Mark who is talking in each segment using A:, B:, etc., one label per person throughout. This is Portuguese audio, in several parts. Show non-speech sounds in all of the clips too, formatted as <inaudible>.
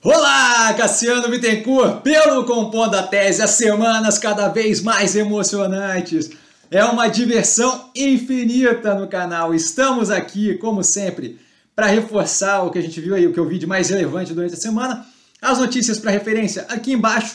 A: Olá, Cassiano Bittencourt, pelo Compondo a Tese, as semanas cada vez mais emocionantes. É uma diversão infinita no canal. Estamos aqui, como sempre, para reforçar o que a gente viu aí, o que eu vi de mais relevante durante a semana. As notícias para referência aqui embaixo,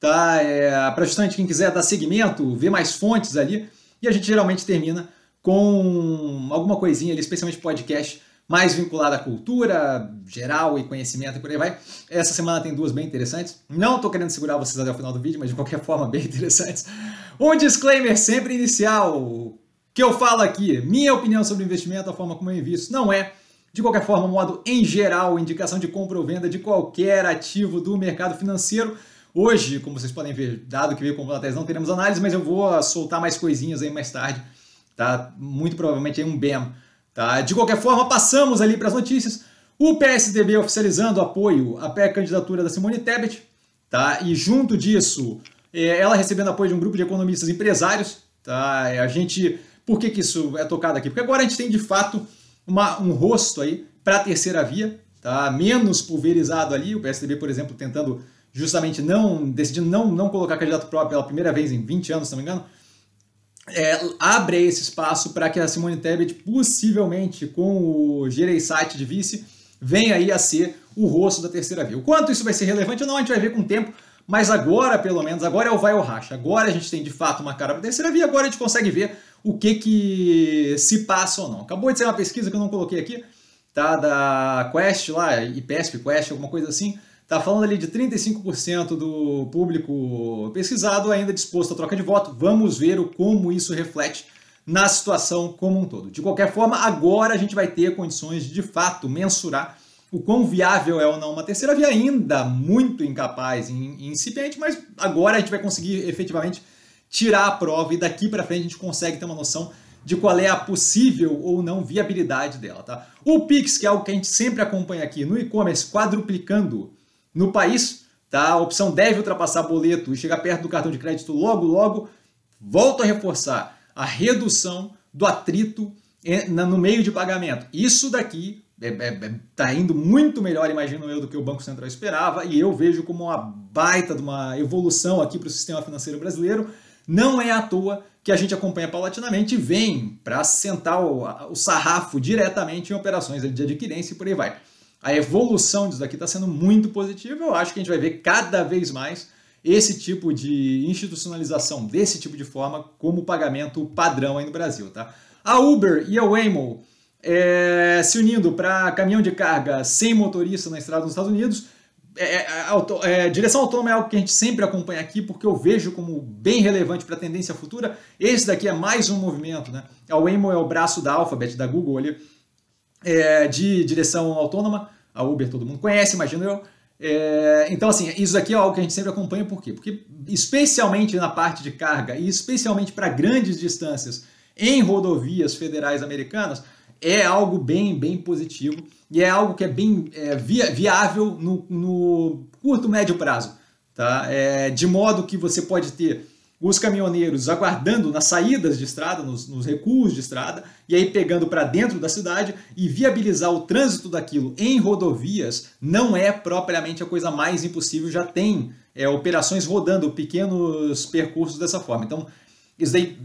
A: tá? É, para justamente quem quiser dar seguimento, ver mais fontes ali. E a gente geralmente termina com alguma coisinha ali, especialmente podcast mais vinculada à cultura geral e conhecimento e por aí vai. Essa semana tem duas bem interessantes. Não estou querendo segurar vocês até o final do vídeo, mas de qualquer <laughs> forma bem interessantes. Um disclaimer sempre inicial que eu falo aqui, minha opinião sobre investimento, a forma como eu invisto, não é de qualquer forma, modo em geral, indicação de compra ou venda de qualquer ativo do mercado financeiro. Hoje, como vocês podem ver, dado que veio com tese, não teremos análise, mas eu vou soltar mais coisinhas aí mais tarde, tá? Muito provavelmente aí um BEM Tá? De qualquer forma, passamos ali para as notícias. O PSDB oficializando apoio à pré-candidatura da Simone Tebet, tá? e junto disso, é, ela recebendo apoio de um grupo de economistas empresários. Tá? A gente, por que, que isso é tocado aqui? Porque agora a gente tem de fato uma, um rosto aí para a terceira via, tá? menos pulverizado ali. O PSDB, por exemplo, tentando justamente não, decidindo não, não colocar candidato próprio pela primeira vez em 20 anos, se não me engano é, abre esse espaço para que a Simone Tebet, possivelmente com o Gereissati de vice, venha aí a ser o rosto da terceira via. O quanto isso vai ser relevante ou não, a gente vai ver com o tempo, mas agora, pelo menos, agora é o vai ou racha. Agora a gente tem de fato uma cara para a terceira via, agora a gente consegue ver o que, que se passa ou não. Acabou de ser uma pesquisa que eu não coloquei aqui, tá? Da Quest lá, IPESP, Quest, alguma coisa assim Está falando ali de 35% do público pesquisado ainda disposto à troca de voto. Vamos ver o, como isso reflete na situação como um todo. De qualquer forma, agora a gente vai ter condições de, de fato, mensurar o quão viável é ou não uma terceira via, ainda muito incapaz e incipiente, mas agora a gente vai conseguir efetivamente tirar a prova e daqui para frente a gente consegue ter uma noção de qual é a possível ou não viabilidade dela. Tá? O Pix, que é algo que a gente sempre acompanha aqui no e-commerce, quadruplicando no país, tá? A opção deve ultrapassar boleto e chegar perto do cartão de crédito logo, logo. Volto a reforçar a redução do atrito no meio de pagamento. Isso daqui está é, é, é, indo muito melhor, imagino eu, do que o Banco Central esperava, e eu vejo como uma baita de uma evolução aqui para o sistema financeiro brasileiro. Não é à toa que a gente acompanha paulatinamente e vem para sentar o, o sarrafo diretamente em operações de adquirência e por aí vai a evolução disso daqui está sendo muito positiva. Eu acho que a gente vai ver cada vez mais esse tipo de institucionalização desse tipo de forma como pagamento padrão aí no Brasil. Tá? A Uber e a Waymo é, se unindo para caminhão de carga sem motorista na estrada nos Estados Unidos. É, é, é, direção autônoma é algo que a gente sempre acompanha aqui, porque eu vejo como bem relevante para a tendência futura. Esse daqui é mais um movimento. Né? A Waymo é o braço da Alphabet, da Google ali, é, de direção autônoma. A Uber todo mundo conhece, imagino eu. É, então, assim, isso aqui é algo que a gente sempre acompanha, por quê? Porque, especialmente na parte de carga e especialmente para grandes distâncias em rodovias federais americanas, é algo bem, bem positivo e é algo que é bem é, viável no, no, curto, médio prazo. Tá? É, de modo que você pode ter os caminhoneiros aguardando nas saídas de estrada, nos, nos recuos de estrada, e aí pegando para dentro da cidade e viabilizar o trânsito daquilo em rodovias não é propriamente a coisa mais impossível, já tem é, operações rodando pequenos percursos dessa forma. Então, isso daí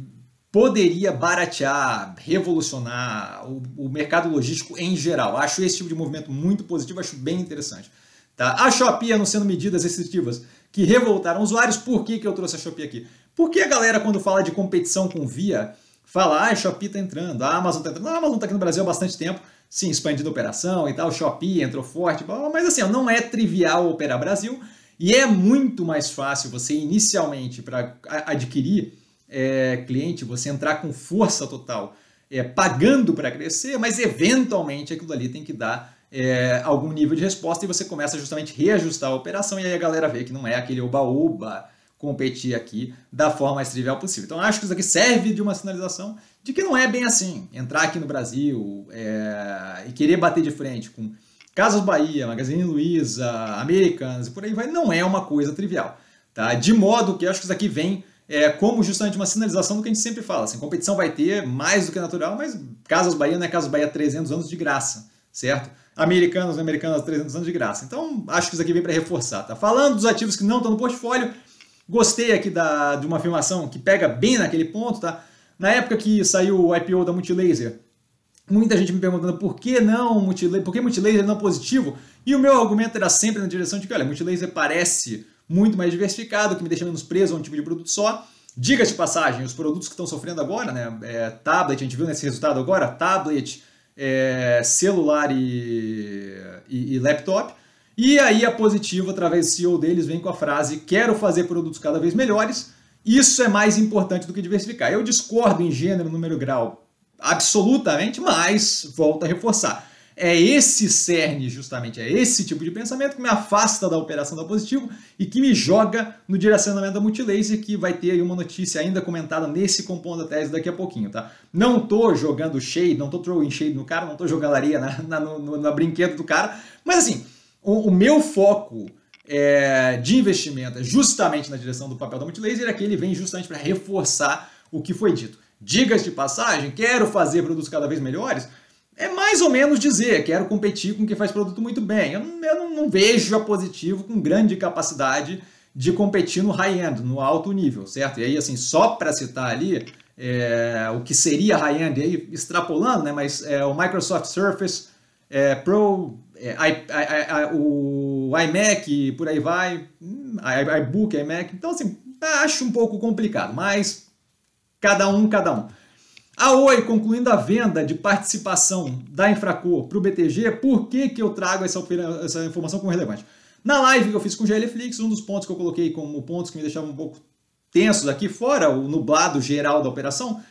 A: poderia baratear, revolucionar o, o mercado logístico em geral. Acho esse tipo de movimento muito positivo, acho bem interessante. Tá? A Shopee anunciando medidas restritivas que revoltaram usuários. Por que, que eu trouxe a Shopee aqui? Porque a galera, quando fala de competição com Via, fala, ah, a Shopee tá entrando, a Amazon tá entrando. A Amazon tá aqui no Brasil há bastante tempo, sim, expandindo a operação e tal, Shopee entrou forte, mas assim, não é trivial operar Brasil e é muito mais fácil você inicialmente, para adquirir é, cliente, você entrar com força total, é, pagando para crescer, mas eventualmente aquilo ali tem que dar é, algum nível de resposta e você começa justamente a reajustar a operação e aí a galera vê que não é aquele oba-oba competir aqui da forma mais trivial possível. Então acho que isso aqui serve de uma sinalização de que não é bem assim. Entrar aqui no Brasil é, e querer bater de frente com Casas Bahia, Magazine Luiza, Americans e por aí vai, não é uma coisa trivial. Tá? De modo que acho que isso aqui vem é, como justamente uma sinalização do que a gente sempre fala. Assim, competição vai ter mais do que natural, mas Casas Bahia não é Casas Bahia 300 anos de graça, certo? americanos e americanas 300 anos de graça. Então, acho que isso aqui vem para reforçar, tá? Falando dos ativos que não estão no portfólio, gostei aqui da, de uma afirmação que pega bem naquele ponto, tá? Na época que saiu o IPO da Multilaser, muita gente me perguntando por que não Multilaser, por que Multilaser não positivo? E o meu argumento era sempre na direção de que, olha, Multilaser parece muito mais diversificado, que me deixa menos preso a um tipo de produto só. Diga-se de passagem, os produtos que estão sofrendo agora, né? É, tablet, a gente viu nesse resultado agora, tablet, é, celular e, e, e, laptop. E aí a Positivo, através do CEO deles, vem com a frase: quero fazer produtos cada vez melhores. Isso é mais importante do que diversificar. Eu discordo em gênero, número, grau, absolutamente, mas volto a reforçar. É esse cerne, justamente, é esse tipo de pensamento que me afasta da operação da Positivo e que me joga no direcionamento da Multilaser, que vai ter aí uma notícia ainda comentada nesse compondo da tese daqui a pouquinho, tá? Não tô jogando shade, não tô throwing shade no cara, não tô jogando areia na, na, no, na brinquedo do cara, mas assim, o, o meu foco é, de investimento é justamente na direção do papel da Multilaser, é que ele vem justamente para reforçar o que foi dito. Digas de passagem, quero fazer produtos cada vez melhores, é mais ou menos dizer, quero competir com quem faz produto muito bem. Eu, não, eu não, não vejo a positivo com grande capacidade de competir no high-end, no alto nível, certo? E aí, assim, só para citar ali é, o que seria high-end, aí extrapolando, né? Mas é, o Microsoft Surface é, Pro, é, I, I, I, o iMac, por aí vai, hum, iBook, iMac. Então, assim, acho um pouco complicado, mas cada um, cada um. A Oi concluindo a venda de participação da Infracor para o BTG, por que, que eu trago essa, essa informação como relevante? Na live que eu fiz com o GLFlix, um dos pontos que eu coloquei como pontos que me deixavam um pouco tensos aqui, fora o nublado geral da operação,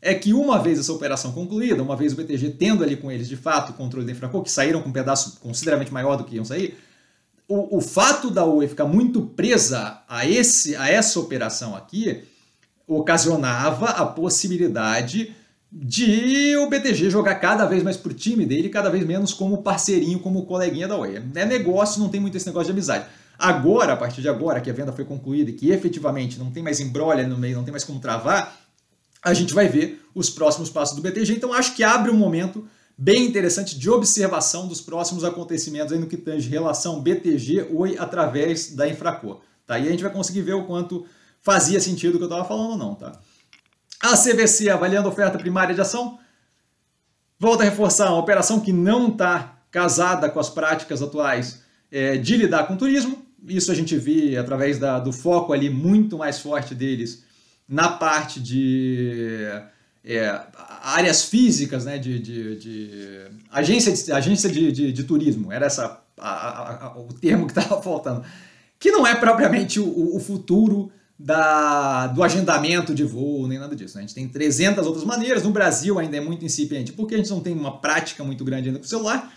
A: é que uma vez essa operação concluída, uma vez o BTG tendo ali com eles de fato o controle da Infracor, que saíram com um pedaço consideravelmente maior do que iam sair, o, o fato da Oi ficar muito presa a, esse, a essa operação aqui ocasionava a possibilidade de o BTG jogar cada vez mais pro time dele, cada vez menos como parceirinho, como coleguinha da Oi. É negócio, não tem muito esse negócio de amizade. Agora, a partir de agora, que a venda foi concluída e que efetivamente não tem mais embrolha no meio, não tem mais como travar, a gente vai ver os próximos passos do BTG. Então, acho que abre um momento bem interessante de observação dos próximos acontecimentos aí no que tange relação BTG-Oi através da Infracor. Tá? E a gente vai conseguir ver o quanto fazia sentido o que eu estava falando ou não, tá? A CVC avaliando oferta primária de ação. Volta a reforçar, uma operação que não está casada com as práticas atuais é, de lidar com turismo. Isso a gente vê através da, do foco ali muito mais forte deles na parte de é, áreas físicas, né, de, de, de agência, de, agência de, de, turismo. Era essa a, a, o termo que estava faltando. Que não é propriamente o, o futuro da, do agendamento de voo, nem nada disso. Né? A gente tem 300 outras maneiras. No Brasil ainda é muito incipiente, porque a gente não tem uma prática muito grande ainda com o celular.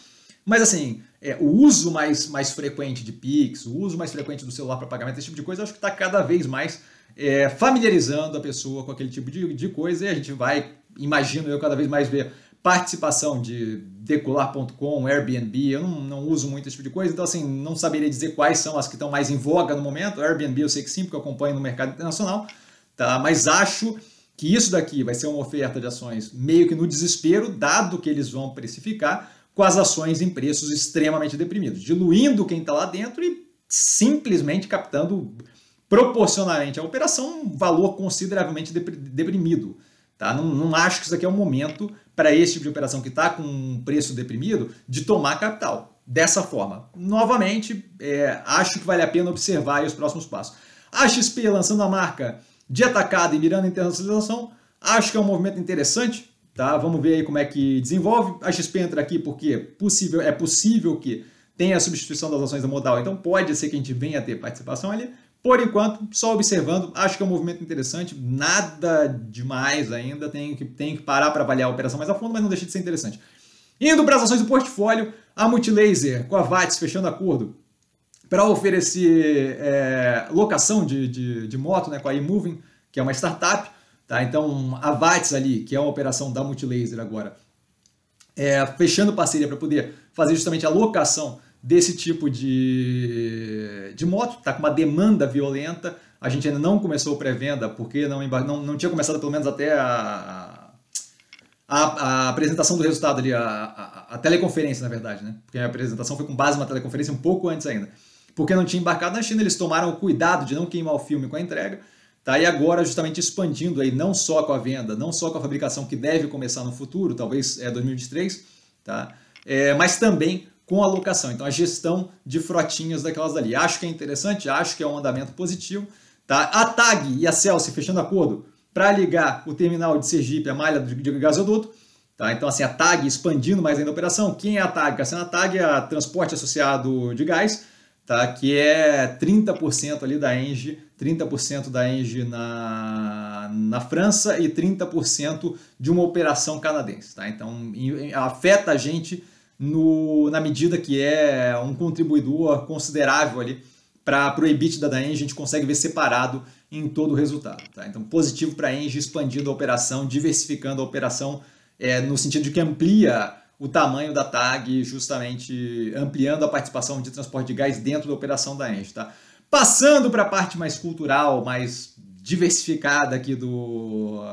A: Mas assim, é, o uso mais, mais frequente de Pix, o uso mais frequente do celular para pagamento, esse tipo de coisa, acho que está cada vez mais é, familiarizando a pessoa com aquele tipo de, de coisa e a gente vai, imagino eu, cada vez mais ver participação de decolar.com, Airbnb, eu não, não, uso muito esse tipo de coisa, então assim, não saberia dizer quais são as que estão mais em voga no momento. Airbnb eu sei que sim, porque eu acompanho no mercado internacional, tá? mas acho que isso daqui vai ser uma oferta de ações meio que no desespero, dado que eles vão precificar com as ações em preços extremamente deprimidos, diluindo quem está lá dentro e simplesmente captando proporcionalmente à operação um valor consideravelmente deprimido. Tá? Não, não acho que isso aqui é o momento para esse tipo de operação que está com um preço deprimido de tomar capital dessa forma. Novamente, é, acho que vale a pena observar os próximos passos. A XP lançando a marca de atacada e mirando a internacionalização, acho que é um movimento interessante. Tá? Vamos ver aí como é que desenvolve. A XP entra aqui porque possível, é possível que tenha a substituição das ações da modal, então pode ser que a gente venha a ter participação ali. Por enquanto, só observando, acho que é um movimento interessante, nada demais ainda, tem que, tem que parar para avaliar a operação mais a fundo, mas não deixa de ser interessante. Indo para as ações do portfólio, a Multilaser com a VATS fechando acordo para oferecer é, locação de, de, de, moto né, com a eMoving, que é uma startup. Tá? Então, a VATS ali, que é uma operação da Multilaser agora, é, fechando parceria para poder fazer justamente a locação desse tipo de, de moto, está com uma demanda violenta. A gente ainda não começou pré-venda porque não, não, não tinha começado pelo menos até a, a, a, apresentação do resultado ali, a, a, a, teleconferência, na verdade, né? Porque a apresentação foi com base numa teleconferência um pouco antes ainda. Porque não tinha embarcado na China, eles tomaram o cuidado de não queimar o filme com a entrega. Tá? E agora, justamente expandindo aí, não só com a venda, não só com a fabricação que deve começar no futuro, talvez é 2023, tá? É, mas também com a locação. Então, a gestão de frotinhas daquelas ali. Acho que é interessante, acho que é um andamento positivo. Tá? A TAG e a Celsi fechando acordo para ligar o terminal de Sergipe à malha de gasoduto. Tá? Então, assim, a TAG expandindo mais ainda a operação. Quem é a TAG? A TAG é a Transporte Associado de Gás, tá? que é 30% ali da Engie, 30% da Engie na, na França e 30% de uma operação canadense. Tá? Então, afeta a gente no, na medida que é um contribuidor considerável ali para o EBITDA da Engie, a gente consegue ver separado em todo o resultado. Tá? Então, positivo para a Engie expandindo a operação, diversificando a operação é, no sentido de que amplia o tamanho da TAG, justamente ampliando a participação de transporte de gás dentro da operação da Engie. Tá? Passando para a parte mais cultural, mais diversificada aqui do,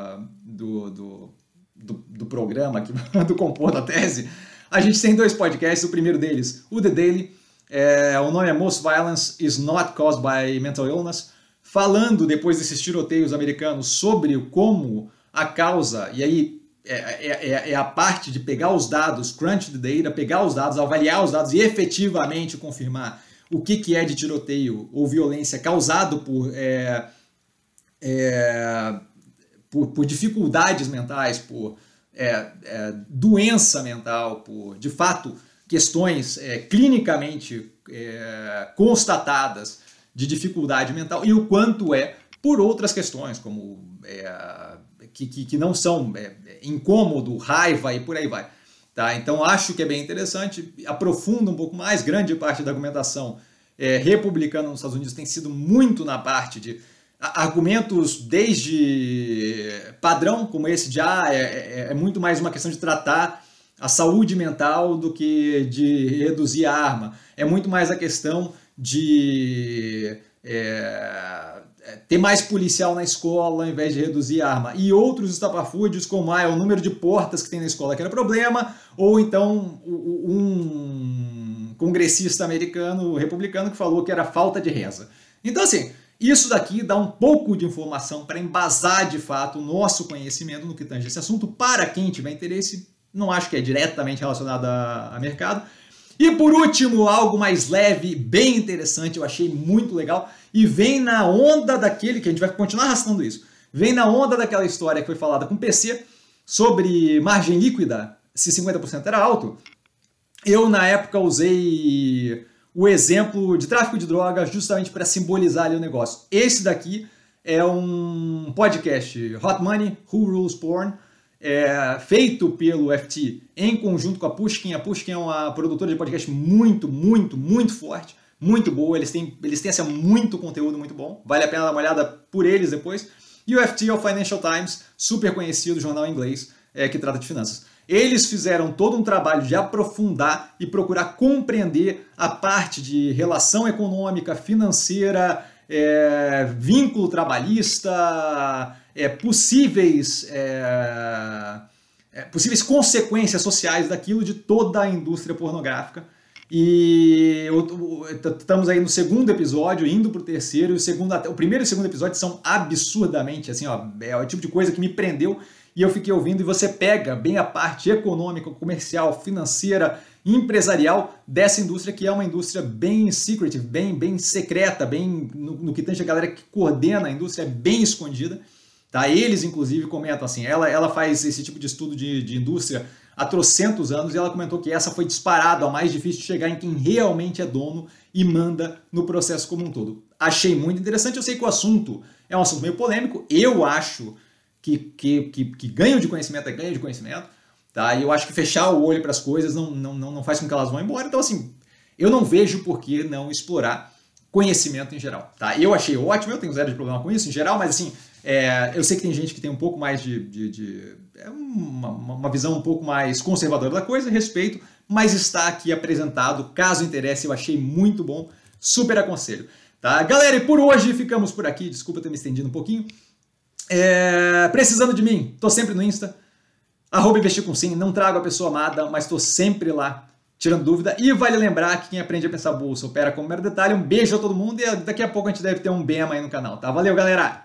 A: do, do, do, do programa, aqui, <laughs> do compor da tese, a gente tem dois podcasts, o primeiro deles, o The Daily, é, o nome é Most Violence is Not Caused by Mental Illness, falando depois desses tiroteios americanos sobre como a causa, e aí é, é, é, é, a parte de pegar os dados, crunch the data, pegar os dados, avaliar os dados e efetivamente confirmar o que, que é de tiroteio ou violência causado por, é, é, por, por, dificuldades mentais, por é, doença mental, por de fato questões clinicamente constatadas de dificuldade mental e o quanto é por outras questões, como é, que, que, que, não são é, incômodo, raiva e por aí vai. Tá? Então acho que é bem interessante, aprofunda um pouco mais, grande parte da argumentação é, republicana nos Estados Unidos tem sido muito na parte de argumentos desde padrão, como esse de ah, é, é, é muito mais uma questão de tratar a saúde mental do que de reduzir a arma. É muito mais a questão de é, é, ter mais policial na escola ao invés de reduzir a arma. E outros estapafúrdios, como ah, é o número de portas que tem na escola que era problema, ou então um congressista americano, republicano, que falou que era falta de reza. Então, assim, isso daqui dá um pouco de informação para embasar de fato o nosso conhecimento no que tange esse assunto, para quem tiver interesse. Não acho que é diretamente relacionado a, a mercado, e por último, algo mais leve, bem interessante, eu achei muito legal, e vem na onda daquele, que a gente vai continuar arrastando isso, vem na onda daquela história que foi falada com o PC sobre margem líquida, se 50% era alto. Eu, na época, usei o exemplo de tráfico de drogas justamente para simbolizar ali o negócio. Esse daqui é um podcast, Hot Money, Who Rules Porn, é, feito pelo FT em conjunto com a Pushkin. A Pushkin é uma produtora de podcast muito, muito, muito forte, muito boa. Eles têm, eles têm assim, muito conteúdo muito bom. Vale a pena dar uma olhada por eles depois. E o FT é o Financial Times, super conhecido jornal inglês é, que trata de finanças. Eles fizeram todo um trabalho de aprofundar e procurar compreender a parte de relação econômica, financeira, é, vínculo trabalhista, é, possíveis, é, é, possíveis consequências sociais daquilo de toda a indústria pornográfica. E estamos aí no segundo episódio, indo para o terceiro, o, segundo, o primeiro e o segundo episódio são absurdamente, assim, ó, é o tipo de coisa que me prendeu e eu fiquei ouvindo, e você pega bem a parte econômica, comercial, financeira, empresarial dessa indústria, que é uma indústria bem secretive, bem, bem secreta, bem no, no que tange a galera que coordena a indústria, é bem escondida. Tá? Eles, inclusive, comentam assim, ela, ela faz esse tipo de estudo de, de indústria há trocentos anos e ela comentou que essa foi disparada a mais difícil de chegar em quem realmente é dono e manda no processo como um todo. Achei muito interessante, eu sei que o assunto é um assunto meio polêmico, eu acho que, que, que, que ganho de conhecimento é ganho de conhecimento, tá? e eu acho que fechar o olho para as coisas não, não, não, faz com que elas vão embora, então assim, eu não vejo por que não explorar conhecimento em geral. Tá? Eu achei ótimo, eu tenho zero de problema com isso em geral, mas assim, é, eu sei que tem gente que tem um pouco mais de. de, de é uma, uma, visão um pouco mais conservadora da coisa, respeito, mas está aqui apresentado. Caso interesse, eu achei muito bom, super aconselho. Tá? Galera, e por hoje ficamos por aqui. Desculpa ter me estendido um pouquinho. É, precisando de mim, tô sempre no Insta. Arroba investir com sim, não trago a pessoa amada, mas estou sempre lá tirando dúvida. E vale lembrar que quem aprende a pensar bolsa opera como mero detalhe. Um beijo a todo mundo e daqui a pouco a gente deve ter um BEM aí no canal, tá? Valeu, galera!